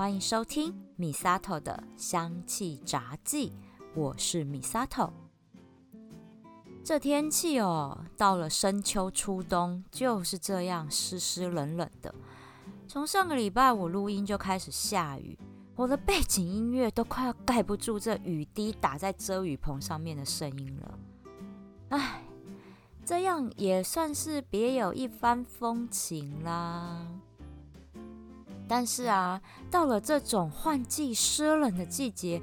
欢迎收听米萨头的香气杂记，我是米萨头。这天气哦，到了深秋初冬，就是这样湿湿冷冷的。从上个礼拜我录音就开始下雨，我的背景音乐都快要盖不住这雨滴打在遮雨棚上面的声音了。唉，这样也算是别有一番风情啦。但是啊，到了这种换季湿冷的季节，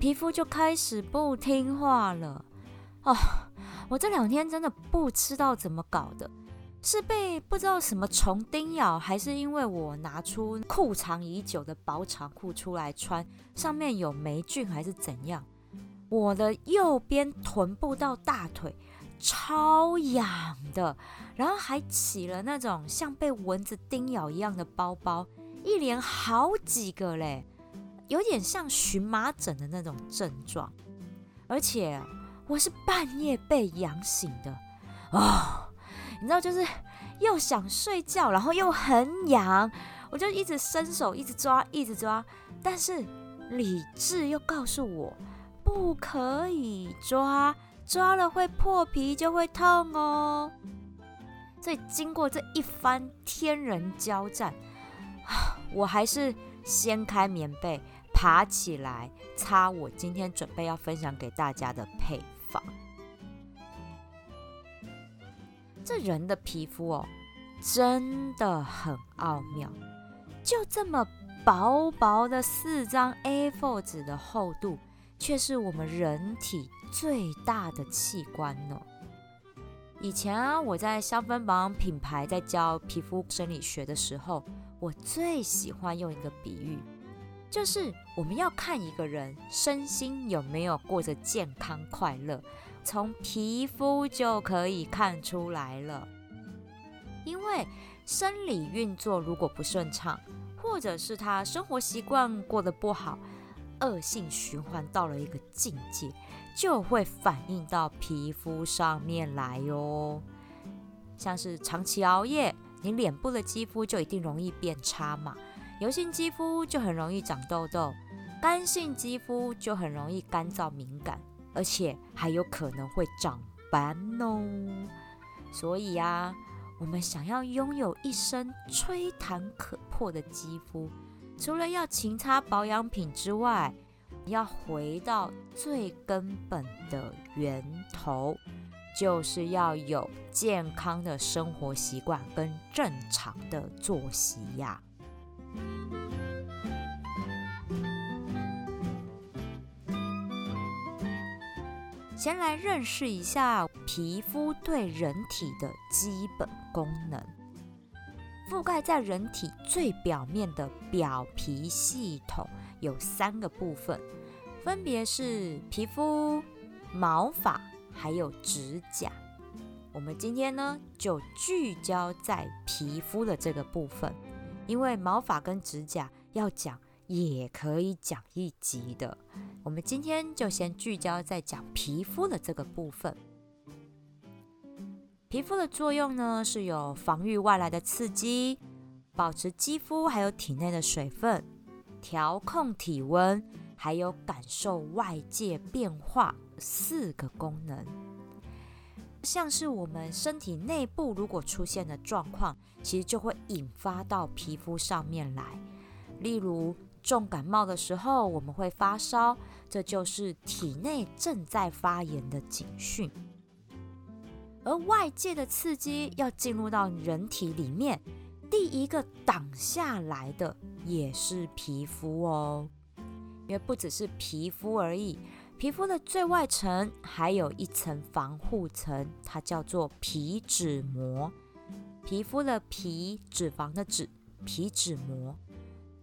皮肤就开始不听话了。哦，我这两天真的不知道怎么搞的，是被不知道什么虫叮咬，还是因为我拿出库藏已久的薄长裤出来穿，上面有霉菌，还是怎样？我的右边臀部到大腿超痒的，然后还起了那种像被蚊子叮咬一样的包包。一连好几个嘞，有点像荨麻疹的那种症状，而且我是半夜被痒醒的哦，你知道，就是又想睡觉，然后又很痒，我就一直伸手，一直抓，一直抓，但是理智又告诉我不可以抓，抓了会破皮，就会痛哦。所以经过这一番天人交战。我还是掀开棉被，爬起来擦我今天准备要分享给大家的配方。这人的皮肤哦，真的很奥妙，就这么薄薄的四张 A4 纸的厚度，却是我们人体最大的器官呢。以前啊，我在香氛保养品牌在教皮肤生理学的时候。我最喜欢用一个比喻，就是我们要看一个人身心有没有过着健康快乐，从皮肤就可以看出来了。因为生理运作如果不顺畅，或者是他生活习惯过得不好，恶性循环到了一个境界，就会反映到皮肤上面来哟。像是长期熬夜。你脸部的肌肤就一定容易变差嘛？油性肌肤就很容易长痘痘，干性肌肤就很容易干燥敏感，而且还有可能会长斑哦。所以啊，我们想要拥有一身吹弹可破的肌肤，除了要勤擦保养品之外，要回到最根本的源头。就是要有健康的生活习惯跟正常的作息呀。先来认识一下皮肤对人体的基本功能。覆盖在人体最表面的表皮系统有三个部分，分别是皮肤、毛发。还有指甲，我们今天呢就聚焦在皮肤的这个部分，因为毛发跟指甲要讲也可以讲一集的。我们今天就先聚焦在讲皮肤的这个部分。皮肤的作用呢是有防御外来的刺激，保持肌肤还有体内的水分，调控体温，还有感受外界变化。四个功能，像是我们身体内部如果出现的状况，其实就会引发到皮肤上面来。例如重感冒的时候，我们会发烧，这就是体内正在发炎的警讯。而外界的刺激要进入到人体里面，第一个挡下来的也是皮肤哦，因为不只是皮肤而已。皮肤的最外层还有一层防护层，它叫做皮脂膜。皮肤的皮，脂肪的脂，皮脂膜。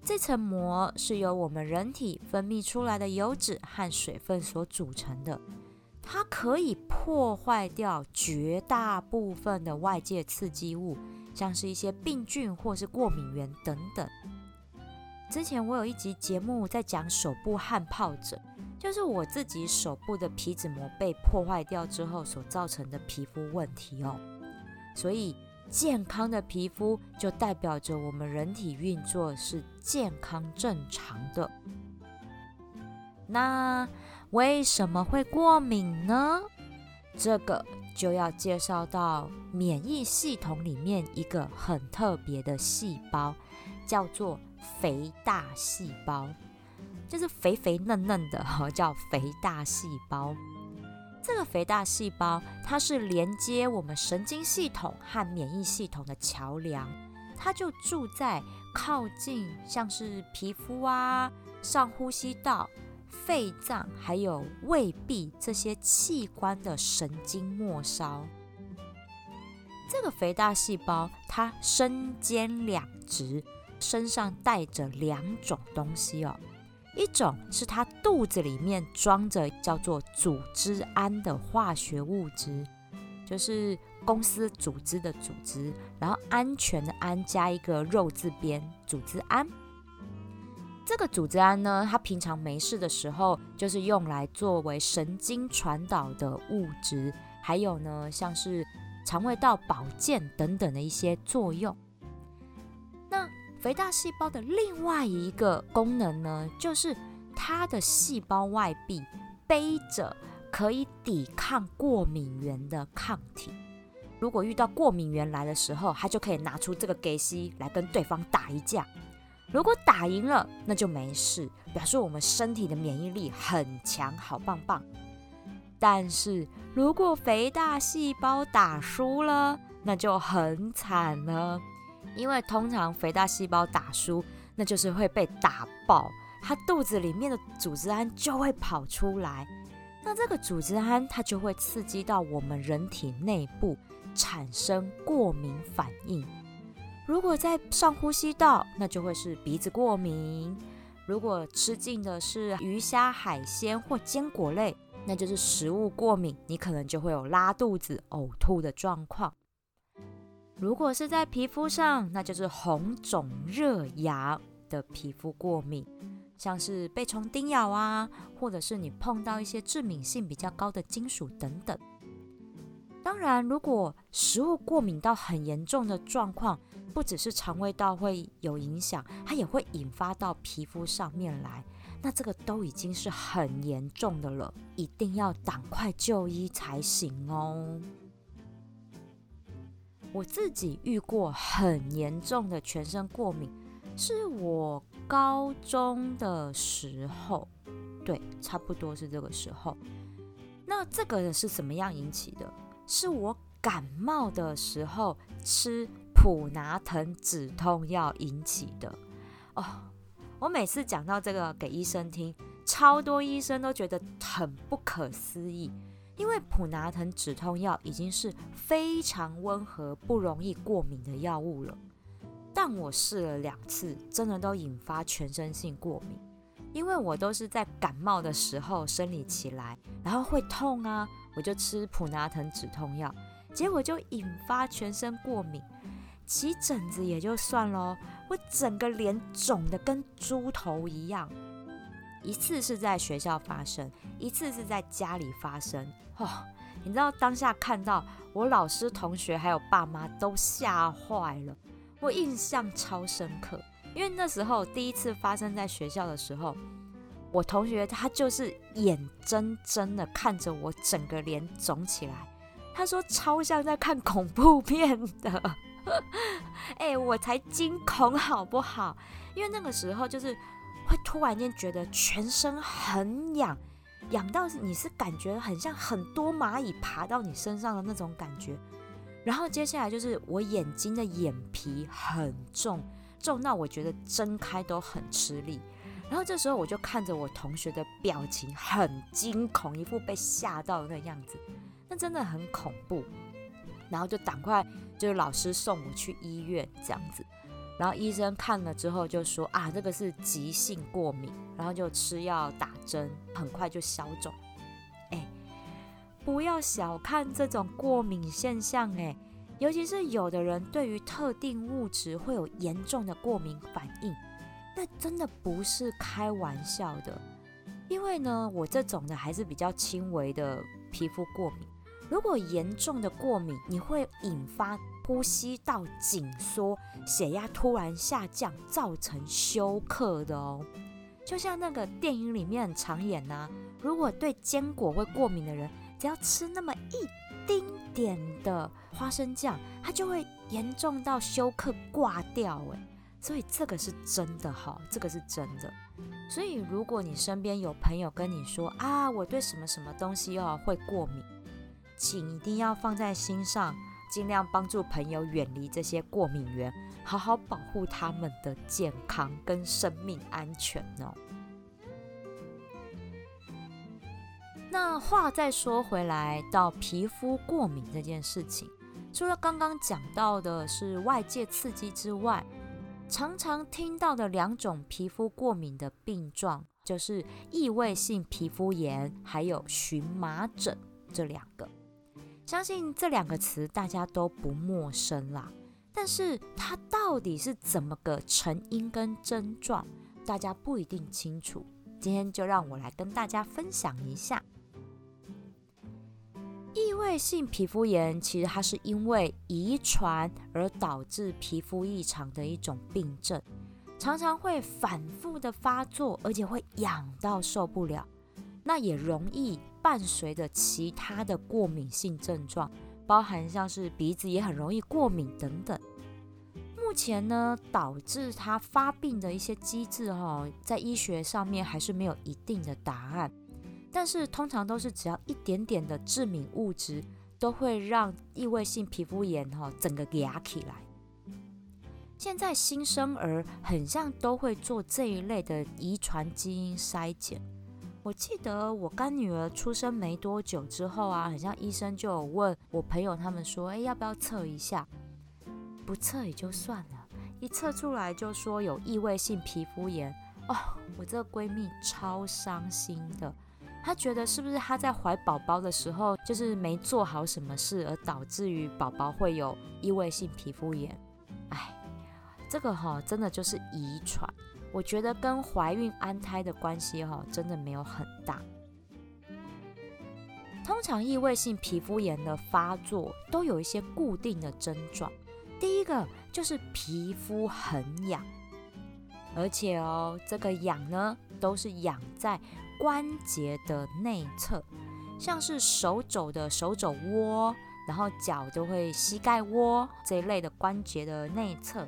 这层膜是由我们人体分泌出来的油脂和水分所组成的，它可以破坏掉绝大部分的外界刺激物，像是一些病菌或是过敏源等等。之前我有一集节目在讲手部汗疱疹。就是我自己手部的皮脂膜被破坏掉之后所造成的皮肤问题哦，所以健康的皮肤就代表着我们人体运作是健康正常的。那为什么会过敏呢？这个就要介绍到免疫系统里面一个很特别的细胞，叫做肥大细胞，就是肥肥嫩嫩的哈，叫肥大细胞。这个肥大细胞，它是连接我们神经系统和免疫系统的桥梁，它就住在靠近像是皮肤啊、上呼吸道、肺脏还有胃壁这些器官的神经末梢。这个肥大细胞，它身兼两职，身上带着两种东西哦。一种是它肚子里面装着叫做组织胺的化学物质，就是公司组织的组织，然后安全的安加一个肉字边，组织胺。这个组织胺呢，它平常没事的时候，就是用来作为神经传导的物质，还有呢，像是肠胃道保健等等的一些作用。那肥大细胞的另外一个功能呢，就是它的细胞外壁背着可以抵抗过敏源的抗体。如果遇到过敏源来的时候，它就可以拿出这个给西来跟对方打一架。如果打赢了，那就没事，表示我们身体的免疫力很强，好棒棒。但是如果肥大细胞打输了，那就很惨了。因为通常肥大细胞打输，那就是会被打爆，它肚子里面的组织胺就会跑出来，那这个组织胺它就会刺激到我们人体内部产生过敏反应。如果在上呼吸道，那就会是鼻子过敏；如果吃进的是鱼虾海鲜或坚果类，那就是食物过敏，你可能就会有拉肚子、呕吐的状况。如果是在皮肤上，那就是红肿热痒的皮肤过敏，像是被虫叮咬啊，或者是你碰到一些致敏性比较高的金属等等。当然，如果食物过敏到很严重的状况，不只是肠胃道会有影响，它也会引发到皮肤上面来，那这个都已经是很严重的了，一定要赶快就医才行哦。我自己遇过很严重的全身过敏，是我高中的时候，对，差不多是这个时候。那这个是怎么样引起的？是我感冒的时候吃普拿疼止痛药引起的。哦，我每次讲到这个给医生听，超多医生都觉得很不可思议。因为普拿疼止痛药已经是非常温和、不容易过敏的药物了，但我试了两次，真的都引发全身性过敏。因为我都是在感冒的时候生理起来，然后会痛啊，我就吃普拿疼止痛药，结果就引发全身过敏，起疹子也就算了，我整个脸肿的跟猪头一样。一次是在学校发生，一次是在家里发生。哦，你知道当下看到我老师、同学还有爸妈都吓坏了，我印象超深刻。因为那时候第一次发生在学校的时候，我同学他就是眼睁睁的看着我整个脸肿起来，他说超像在看恐怖片的。哎，我才惊恐好不好？因为那个时候就是会突然间觉得全身很痒。痒到你是感觉很像很多蚂蚁爬到你身上的那种感觉，然后接下来就是我眼睛的眼皮很重，重到我觉得睁开都很吃力。然后这时候我就看着我同学的表情很惊恐，一副被吓到的样子，那真的很恐怖。然后就赶快就是老师送我去医院这样子。然后医生看了之后就说啊，这个是急性过敏，然后就吃药打针，很快就消肿。哎，不要小看这种过敏现象，哎，尤其是有的人对于特定物质会有严重的过敏反应，那真的不是开玩笑的。因为呢，我这种呢还是比较轻微的皮肤过敏，如果严重的过敏，你会引发呼吸道紧缩、血压突然下降，造成休克的哦。就像那个电影里面常演呐，如果对坚果会过敏的人，只要吃那么一丁点的花生酱，他就会严重到休克挂掉哎。所以这个是真的哈，这个是真的。所以如果你身边有朋友跟你说啊，我对什么什么东西哦会过敏，请一定要放在心上，尽量帮助朋友远离这些过敏源，好好保护他们的健康跟生命安全哦。那话再说回来，到皮肤过敏这件事情，除了刚刚讲到的是外界刺激之外，常常听到的两种皮肤过敏的病状，就是异位性皮肤炎还有荨麻疹这两个。相信这两个词大家都不陌生啦，但是它到底是怎么个成因跟症状，大家不一定清楚。今天就让我来跟大家分享一下。异位性皮肤炎其实它是因为遗传而导致皮肤异常的一种病症，常常会反复的发作，而且会痒到受不了。那也容易伴随着其他的过敏性症状，包含像是鼻子也很容易过敏等等。目前呢，导致它发病的一些机制哈，在医学上面还是没有一定的答案。但是通常都是只要一点点的致敏物质，都会让异位性皮肤炎哈整个压起来。现在新生儿很像都会做这一类的遗传基因筛检。我记得我干女儿出生没多久之后啊，很像医生就有问我朋友他们说，哎，要不要测一下？不测也就算了，一测出来就说有异位性皮肤炎哦，我这个闺蜜超伤心的。她觉得是不是她在怀宝宝的时候就是没做好什么事，而导致于宝宝会有异位性皮肤炎？哎，这个哈真的就是遗传，我觉得跟怀孕安胎的关系哈真的没有很大。通常异位性皮肤炎的发作都有一些固定的症状，第一个就是皮肤很痒，而且哦这个痒呢都是痒在。关节的内侧，像是手肘的手肘窝，然后脚都会膝盖窝这一类的关节的内侧，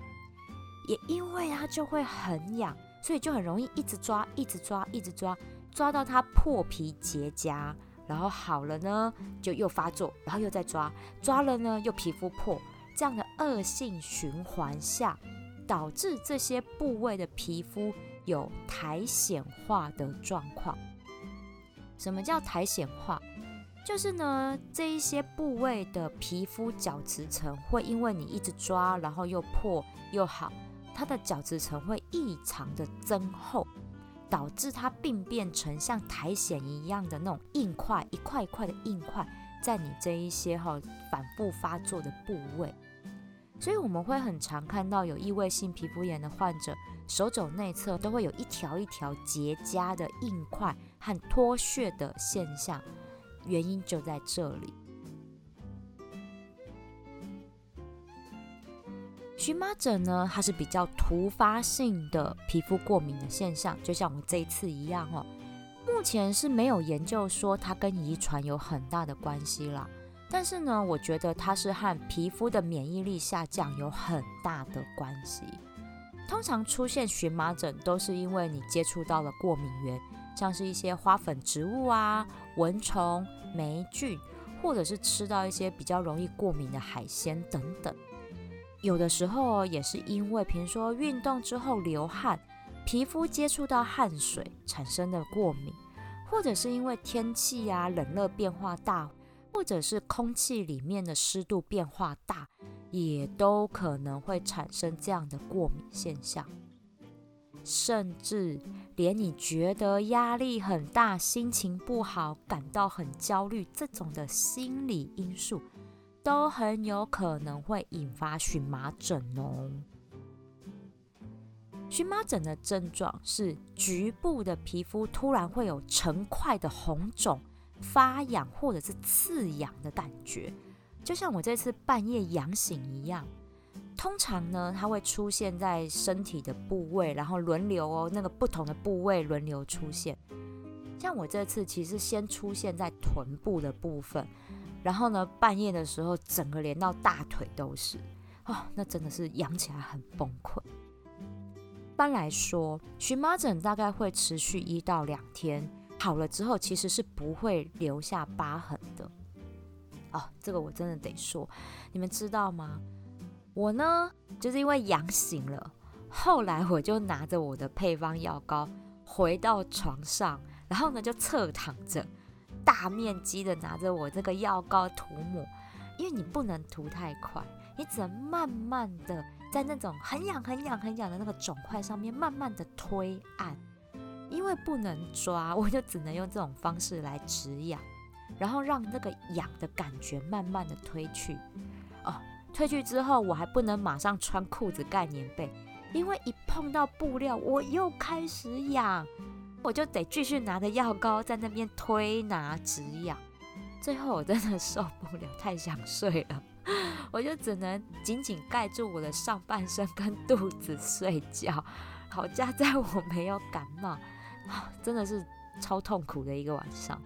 也因为它就会很痒，所以就很容易一直抓，一直抓，一直抓，抓到它破皮结痂，然后好了呢，就又发作，然后又再抓，抓了呢又皮肤破，这样的恶性循环下，导致这些部位的皮肤。有苔藓化的状况。什么叫苔藓化？就是呢，这一些部位的皮肤角质层会因为你一直抓，然后又破又好，它的角质层会异常的增厚，导致它病变成像苔藓一样的那种硬块，一块一块的硬块，在你这一些哈反复发作的部位。所以我们会很常看到有异位性皮肤炎的患者，手肘内侧都会有一条一条结痂的硬块和脱屑的现象，原因就在这里。荨麻疹呢，它是比较突发性的皮肤过敏的现象，就像我们这一次一样哦。目前是没有研究说它跟遗传有很大的关系啦。但是呢，我觉得它是和皮肤的免疫力下降有很大的关系。通常出现荨麻疹都是因为你接触到了过敏源，像是一些花粉植物啊、蚊虫、霉菌，或者是吃到一些比较容易过敏的海鲜等等。有的时候也是因为，比如说运动之后流汗，皮肤接触到汗水产生的过敏，或者是因为天气啊冷热变化大。或者是空气里面的湿度变化大，也都可能会产生这样的过敏现象。甚至连你觉得压力很大、心情不好、感到很焦虑这种的心理因素，都很有可能会引发荨麻疹哦。荨麻疹的症状是局部的皮肤突然会有成块的红肿。发痒或者是刺痒的感觉，就像我这次半夜痒醒一样。通常呢，它会出现在身体的部位，然后轮流哦，那个不同的部位轮流出现。像我这次其实先出现在臀部的部分，然后呢，半夜的时候整个连到大腿都是，哦，那真的是痒起来很崩溃。一般来说，荨麻疹大概会持续一到两天，好了之后其实是不会留下疤痕的。哦，这个我真的得说，你们知道吗？我呢，就是因为痒醒了，后来我就拿着我的配方药膏回到床上，然后呢就侧躺着，大面积的拿着我这个药膏涂抹，因为你不能涂太快，你只能慢慢的在那种很痒很痒很痒的那个肿块上面慢慢的推按，因为不能抓，我就只能用这种方式来止痒，然后让那个痒的感觉慢慢的推去，哦。推去之后，我还不能马上穿裤子盖棉被，因为一碰到布料，我又开始痒，我就得继续拿着药膏在那边推拿止痒。最后我真的受不了，太想睡了，我就只能紧紧盖住我的上半身跟肚子睡觉。好家在我没有感冒，真的是超痛苦的一个晚上。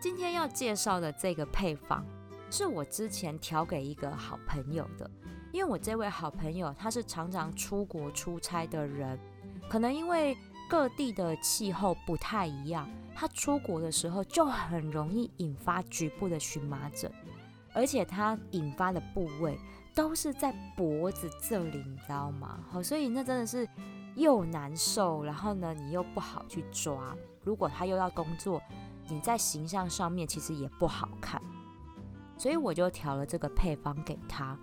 今天要介绍的这个配方。是我之前调给一个好朋友的，因为我这位好朋友他是常常出国出差的人，可能因为各地的气候不太一样，他出国的时候就很容易引发局部的荨麻疹，而且他引发的部位都是在脖子这里，你知道吗？好，所以那真的是又难受，然后呢，你又不好去抓，如果他又要工作，你在形象上面其实也不好看。所以我就调了这个配方给他。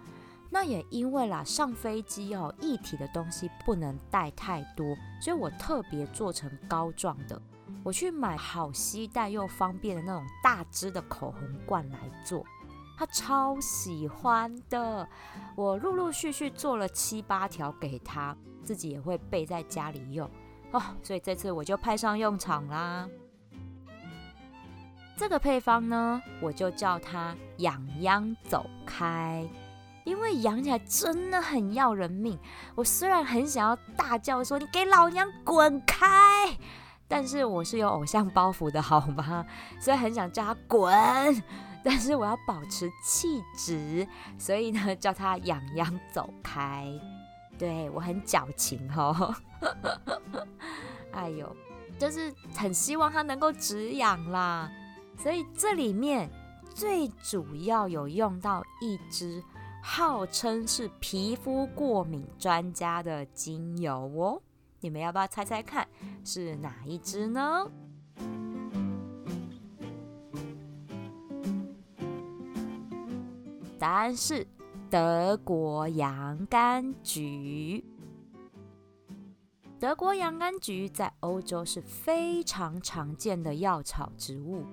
那也因为啦，上飞机哦，液体的东西不能带太多，所以我特别做成膏状的。我去买好携带又方便的那种大支的口红罐来做，他超喜欢的。我陆陆续续做了七八条给他，自己也会备在家里用哦。所以这次我就派上用场啦。这个配方呢，我就叫它“痒痒走开”，因为痒起来真的很要人命。我虽然很想要大叫说“你给老娘滚开”，但是我是有偶像包袱的好吗？所以很想叫他滚，但是我要保持气质，所以呢，叫他“痒痒走开”。对我很矫情哦，哎呦，就是很希望他能够止痒啦。所以这里面最主要有用到一支号称是皮肤过敏专家的精油哦，你们要不要猜猜看是哪一支呢？答案是德国洋甘菊。德国洋甘菊在欧洲是非常常见的药草植物。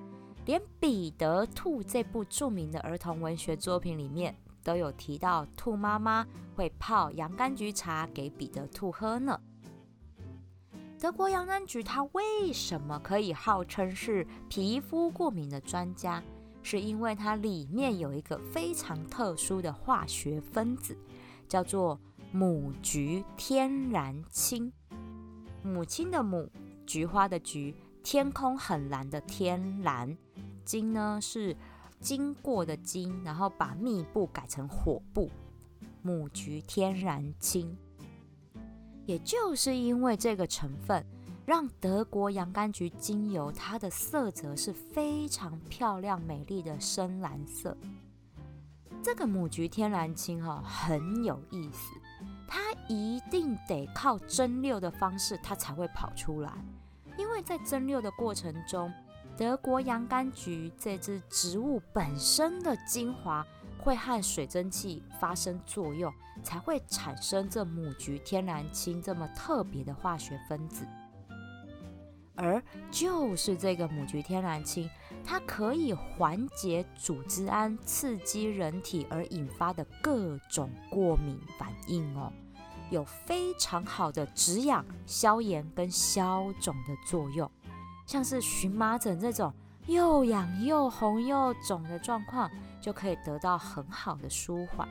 连《彼得兔》这部著名的儿童文学作品里面都有提到，兔妈妈会泡洋甘菊茶给彼得兔喝呢。德国洋甘菊它为什么可以号称是皮肤过敏的专家？是因为它里面有一个非常特殊的化学分子，叫做母菊天然青。母亲的母，菊花的菊，天空很蓝的天蓝。金呢是经过的经，然后把密布改成火布，母菊天然青。也就是因为这个成分，让德国洋甘菊精油它的色泽是非常漂亮美丽的深蓝色。这个母菊天然青哈很有意思，它一定得靠蒸馏的方式它才会跑出来，因为在蒸馏的过程中。德国洋甘菊这支植物本身的精华会和水蒸气发生作用，才会产生这母菊天然青这么特别的化学分子。而就是这个母菊天然青，它可以缓解组织胺刺激人体而引发的各种过敏反应哦，有非常好的止痒、消炎跟消肿的作用。像是荨麻疹这种又痒又红又肿的状况就可以得到很好的舒缓。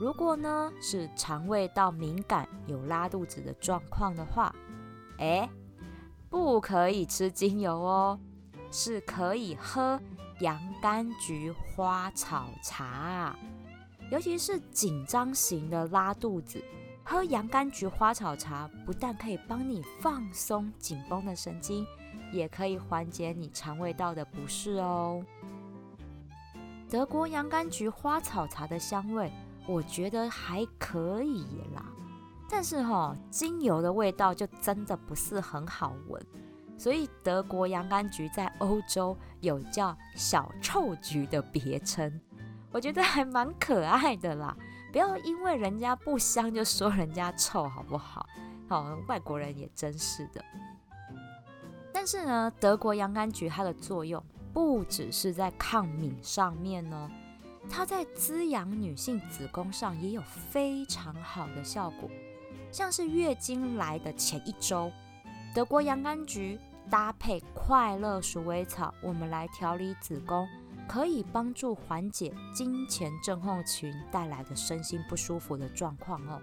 如果呢是肠胃道敏感、有拉肚子的状况的话，哎，不可以吃精油哦，是可以喝洋甘菊花草茶。尤其是紧张型的拉肚子，喝洋甘菊花草茶不但可以帮你放松紧绷的神经，也可以缓解你肠胃道的不适哦。德国洋甘菊花草茶的香味，我觉得还可以啦，但是哈，精油的味道就真的不是很好闻，所以德国洋甘菊在欧洲有叫小臭菊的别称。我觉得还蛮可爱的啦，不要因为人家不香就说人家臭，好不好？好，外国人也真是的。但是呢，德国洋甘菊它的作用不只是在抗敏上面呢，它在滋养女性子宫上也有非常好的效果。像是月经来的前一周，德国洋甘菊搭配快乐鼠尾草，我们来调理子宫。可以帮助缓解金钱症候群带来的身心不舒服的状况哦，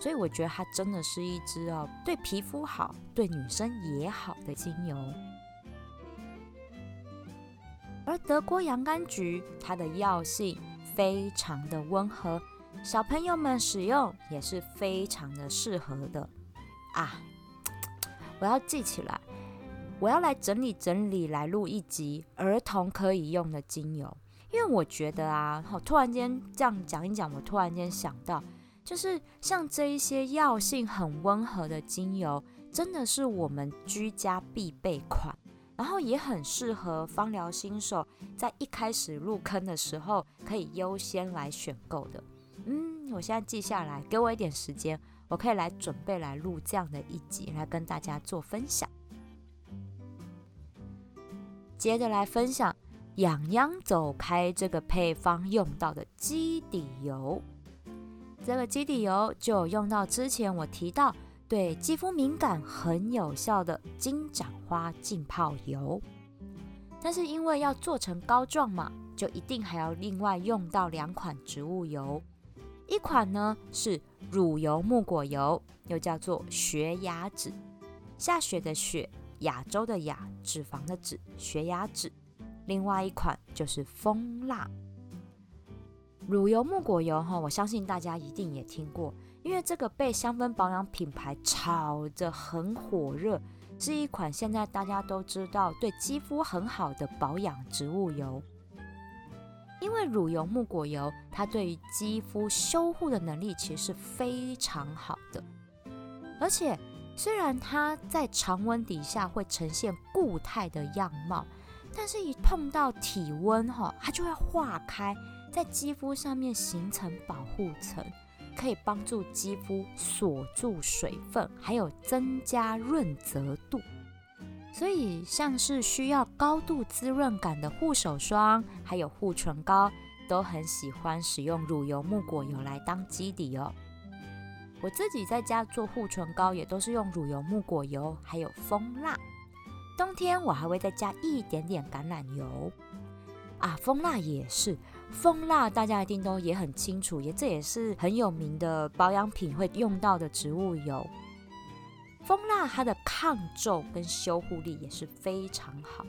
所以我觉得它真的是一支哦对皮肤好、对女生也好的精油。而德国洋甘菊它的药性非常的温和，小朋友们使用也是非常的适合的啊！我要记起来。我要来整理整理，来录一集儿童可以用的精油，因为我觉得啊，好，突然间这样讲一讲，我突然间想到，就是像这一些药性很温和的精油，真的是我们居家必备款，然后也很适合芳疗新手在一开始入坑的时候可以优先来选购的。嗯，我现在记下来，给我一点时间，我可以来准备来录这样的一集，来跟大家做分享。接着来分享“痒痒走开”这个配方用到的基底油。这个基底油就用到之前我提到对肌肤敏感很有效的金盏花浸泡油。但是因为要做成膏状嘛，就一定还要另外用到两款植物油。一款呢是乳油木果油，又叫做雪雅脂，下雪的雪。亚洲的亚，脂肪的脂，血压脂。另外一款就是蜂蜡乳油木果油哈，我相信大家一定也听过，因为这个被香氛保养品牌炒得很火热，是一款现在大家都知道对肌肤很好的保养植物油。因为乳油木果油，它对于肌肤修护的能力其实是非常好的，而且。虽然它在常温底下会呈现固态的样貌，但是一碰到体温哈，它就会化开，在肌肤上面形成保护层，可以帮助肌肤锁住水分，还有增加润泽度。所以像是需要高度滋润感的护手霜，还有护唇膏，都很喜欢使用乳油木果油来当基底哦。我自己在家做护唇膏，也都是用乳油木果油，还有蜂蜡。冬天我还会再加一点点橄榄油啊，蜂蜡也是。蜂蜡大家一定都也很清楚，也这也是很有名的保养品会用到的植物油。蜂蜡它的抗皱跟修护力也是非常好，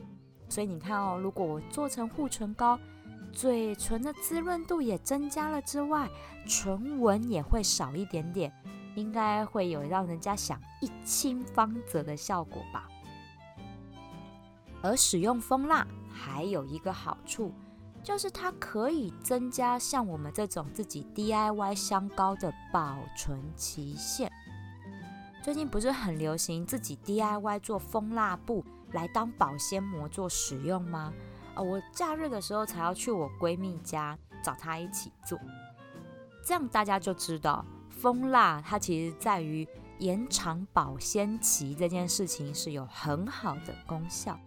所以你看哦，如果我做成护唇膏，嘴唇的滋润度也增加了之外，唇纹也会少一点点。应该会有让人家想一清方泽的效果吧。而使用蜂蜡还有一个好处，就是它可以增加像我们这种自己 DIY 香膏的保存期限。最近不是很流行自己 DIY 做蜂蜡布来当保鲜膜做使用吗？啊，我假日的时候才要去我闺蜜家找她一起做，这样大家就知道。蜂蜡它其实在于延长保鲜期这件事情是有很好的功效，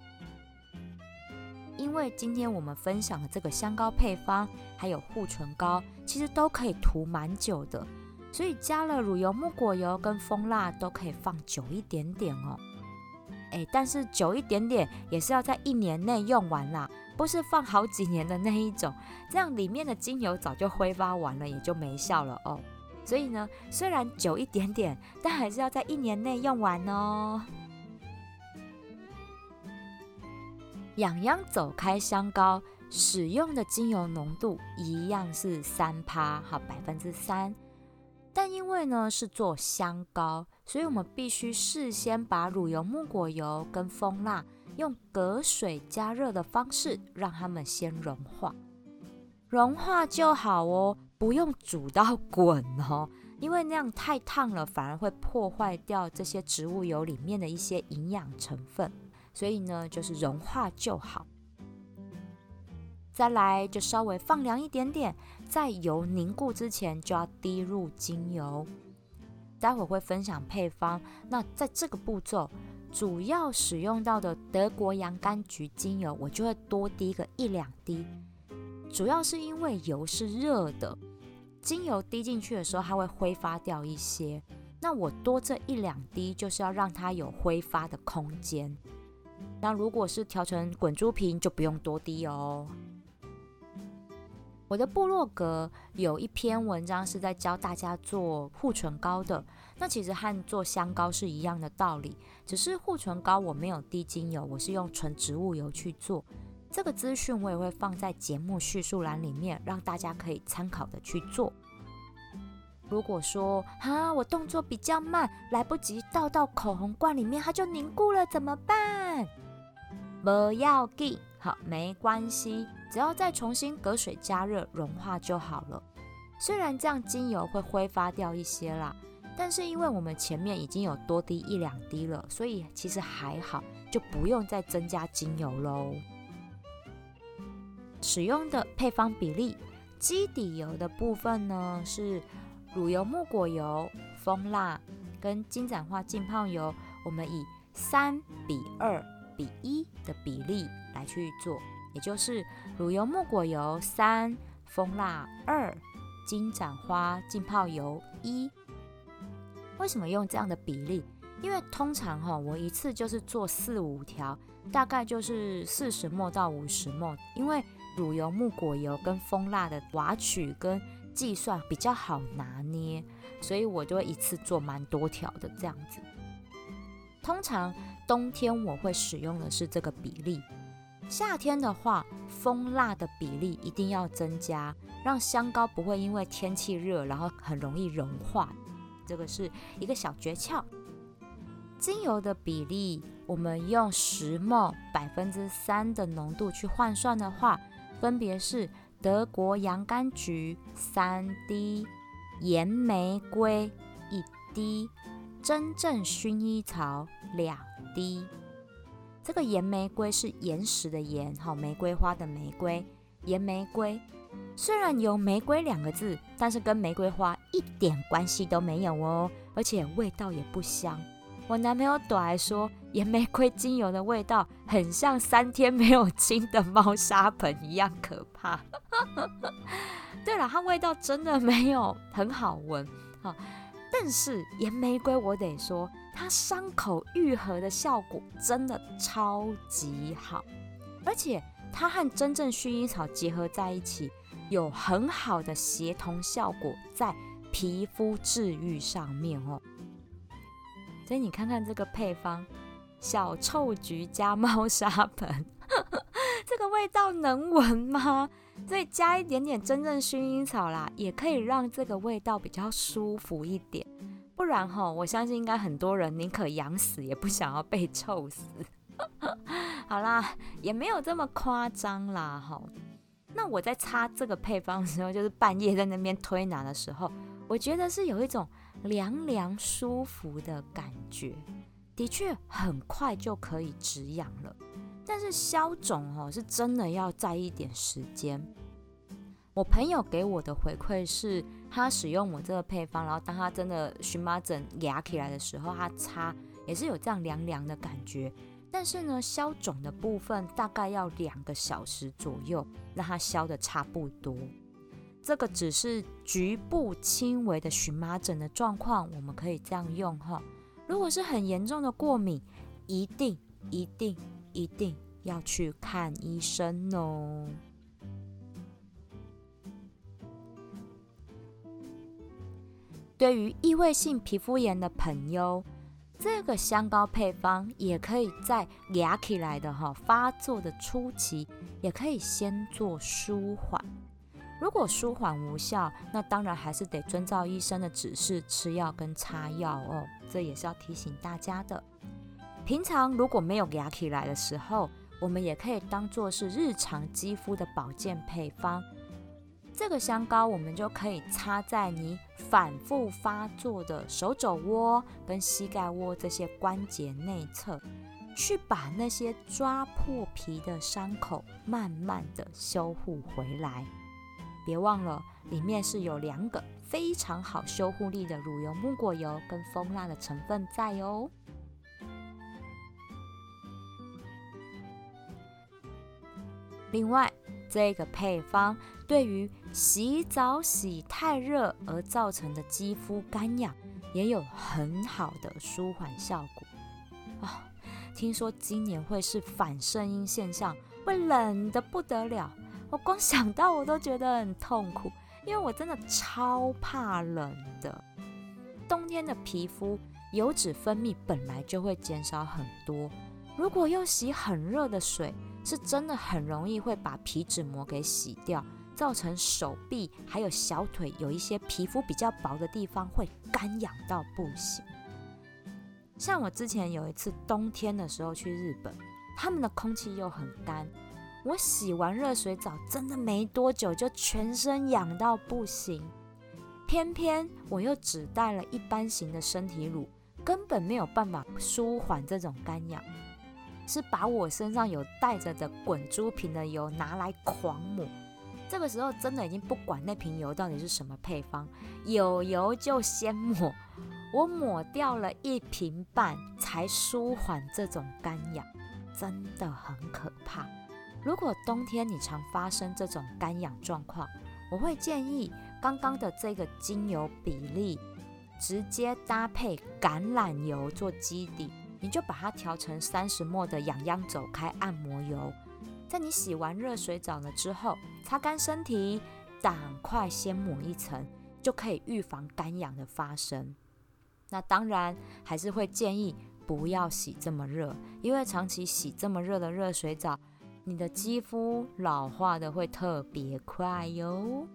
因为今天我们分享的这个香膏配方还有护唇膏，其实都可以涂蛮久的，所以加了乳油木果油跟蜂蜡都可以放久一点点哦。哎，但是久一点点也是要在一年内用完啦，不是放好几年的那一种，这样里面的精油早就挥发完了，也就没效了哦。所以呢，虽然久一点点，但还是要在一年内用完哦。痒痒走开香膏使用的精油浓度一样是三趴，好百分之三。但因为呢是做香膏，所以我们必须事先把乳油木果油跟蜂蜡用隔水加热的方式让它们先融化，融化就好哦，不用煮到 滚哦，因为那样太烫了，反而会破坏掉这些植物油里面的一些营养成分，所以呢就是融化就好。再来就稍微放凉一点点，在油凝固之前就要滴入精油。待会会分享配方。那在这个步骤，主要使用到的德国洋甘菊精油，我就会多滴个一两滴。主要是因为油是热的，精油滴进去的时候，它会挥发掉一些。那我多这一两滴，就是要让它有挥发的空间。那如果是调成滚珠瓶，就不用多滴哦。我的部落格有一篇文章是在教大家做护唇膏的，那其实和做香膏是一样的道理，只是护唇膏我没有滴精油，我是用纯植物油去做。这个资讯我也会放在节目叙述栏里面，让大家可以参考的去做。如果说啊，我动作比较慢，来不及倒到口红罐里面，它就凝固了，怎么办？不要紧，好，没关系。只要再重新隔水加热融化就好了。虽然这样精油会挥发掉一些啦，但是因为我们前面已经有多滴一两滴了，所以其实还好，就不用再增加精油喽。使用的配方比例，基底油的部分呢是乳油木果油、蜂蜡跟金盏花浸泡油，我们以三比二比一的比例来去做。也就是乳油木果油三，蜂蜡二，金盏花浸泡油一。为什么用这样的比例？因为通常哈，我一次就是做四五条，大概就是四十沫到五十沫。因为乳油木果油跟蜂蜡的瓦取跟计算比较好拿捏，所以我就会一次做蛮多条的这样子。通常冬天我会使用的是这个比例。夏天的话，蜂蜡的比例一定要增加，让香膏不会因为天气热，然后很容易融化。这个是一个小诀窍。精油的比例，我们用石墨百分之三的浓度去换算的话，分别是德国洋甘菊三滴，岩玫瑰一滴，真正薰衣草两滴。这个岩玫瑰是岩石的岩，好玫瑰花的玫瑰，岩玫瑰虽然有玫瑰两个字，但是跟玫瑰花一点关系都没有哦，而且味道也不香。我男朋友朵来说，岩玫瑰精油的味道很像三天没有清的猫砂盆一样可怕。对了，它味道真的没有很好闻，好。但是岩玫瑰，我得说，它伤口愈合的效果真的超级好，而且它和真正薰衣草结合在一起，有很好的协同效果在皮肤治愈上面哦。所以你看看这个配方，小臭菊加猫砂盆，这个味道能闻吗？所以加一点点真正薰衣草啦，也可以让这个味道比较舒服一点。不然哈，我相信应该很多人宁可养死也不想要被臭死。好啦，也没有这么夸张啦哈。那我在擦这个配方的时候，就是半夜在那边推拿的时候，我觉得是有一种凉凉舒服的感觉，的确很快就可以止痒了。但是消肿哦，是真的要在一点时间。我朋友给我的回馈是，他使用我这个配方，然后当他真的荨麻疹压起来的时候，他擦也是有这样凉凉的感觉。但是呢，消肿的部分大概要两个小时左右，让它消的差不多。这个只是局部轻微的荨麻疹的状况，我们可以这样用哈。如果是很严重的过敏，一定一定一定要去看医生哦。对于异位性皮肤炎的朋友，这个香膏配方也可以在起来的哈发作的初期，也可以先做舒缓。如果舒缓无效，那当然还是得遵照医生的指示吃药跟擦药哦。这也是要提醒大家的。平常如果没有压起来的时候，我们也可以当做是日常肌肤的保健配方。这个香膏我们就可以擦在你反复发作的手肘窝跟膝盖窝这些关节内侧，去把那些抓破皮的伤口慢慢的修护回来。别忘了，里面是有两个非常好修护力的乳油木果油跟蜂蜡的成分在哦。另外，这个配方对于洗澡洗太热而造成的肌肤干痒，也有很好的舒缓效果哦。听说今年会是反声音现象，会冷的不得了。我光想到我都觉得很痛苦，因为我真的超怕冷的。冬天的皮肤油脂分泌本来就会减少很多，如果又洗很热的水。是真的很容易会把皮脂膜给洗掉，造成手臂还有小腿有一些皮肤比较薄的地方会干痒到不行。像我之前有一次冬天的时候去日本，他们的空气又很干，我洗完热水澡真的没多久就全身痒到不行，偏偏我又只带了一般型的身体乳，根本没有办法舒缓这种干痒。是把我身上有带着的滚珠瓶的油拿来狂抹，这个时候真的已经不管那瓶油到底是什么配方，有油就先抹。我抹掉了一瓶半才舒缓这种干痒，真的很可怕。如果冬天你常发生这种干痒状况，我会建议刚刚的这个精油比例，直接搭配橄榄油做基底。你就把它调成三十末的痒痒走开按摩油，在你洗完热水澡了之后，擦干身体，赶快先抹一层，就可以预防干痒的发生。那当然还是会建议不要洗这么热，因为长期洗这么热的热水澡，你的肌肤老化的会特别快哟。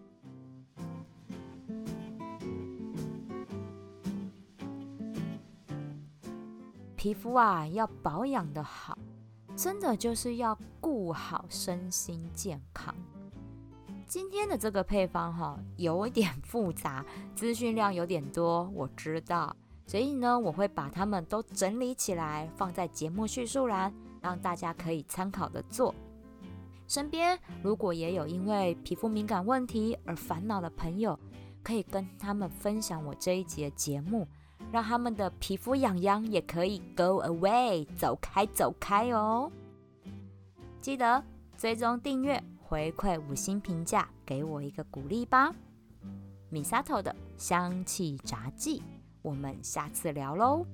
皮肤啊，要保养的好，真的就是要顾好身心健康。今天的这个配方哈，有点复杂，资讯量有点多，我知道，所以呢，我会把它们都整理起来，放在节目叙述栏，让大家可以参考的做。身边如果也有因为皮肤敏感问题而烦恼的朋友，可以跟他们分享我这一集的节目。让他们的皮肤痒痒也可以 go away，走开走开哦！记得追踪订阅，回馈五星评价，给我一个鼓励吧。米萨头的香气杂技，我们下次聊喽。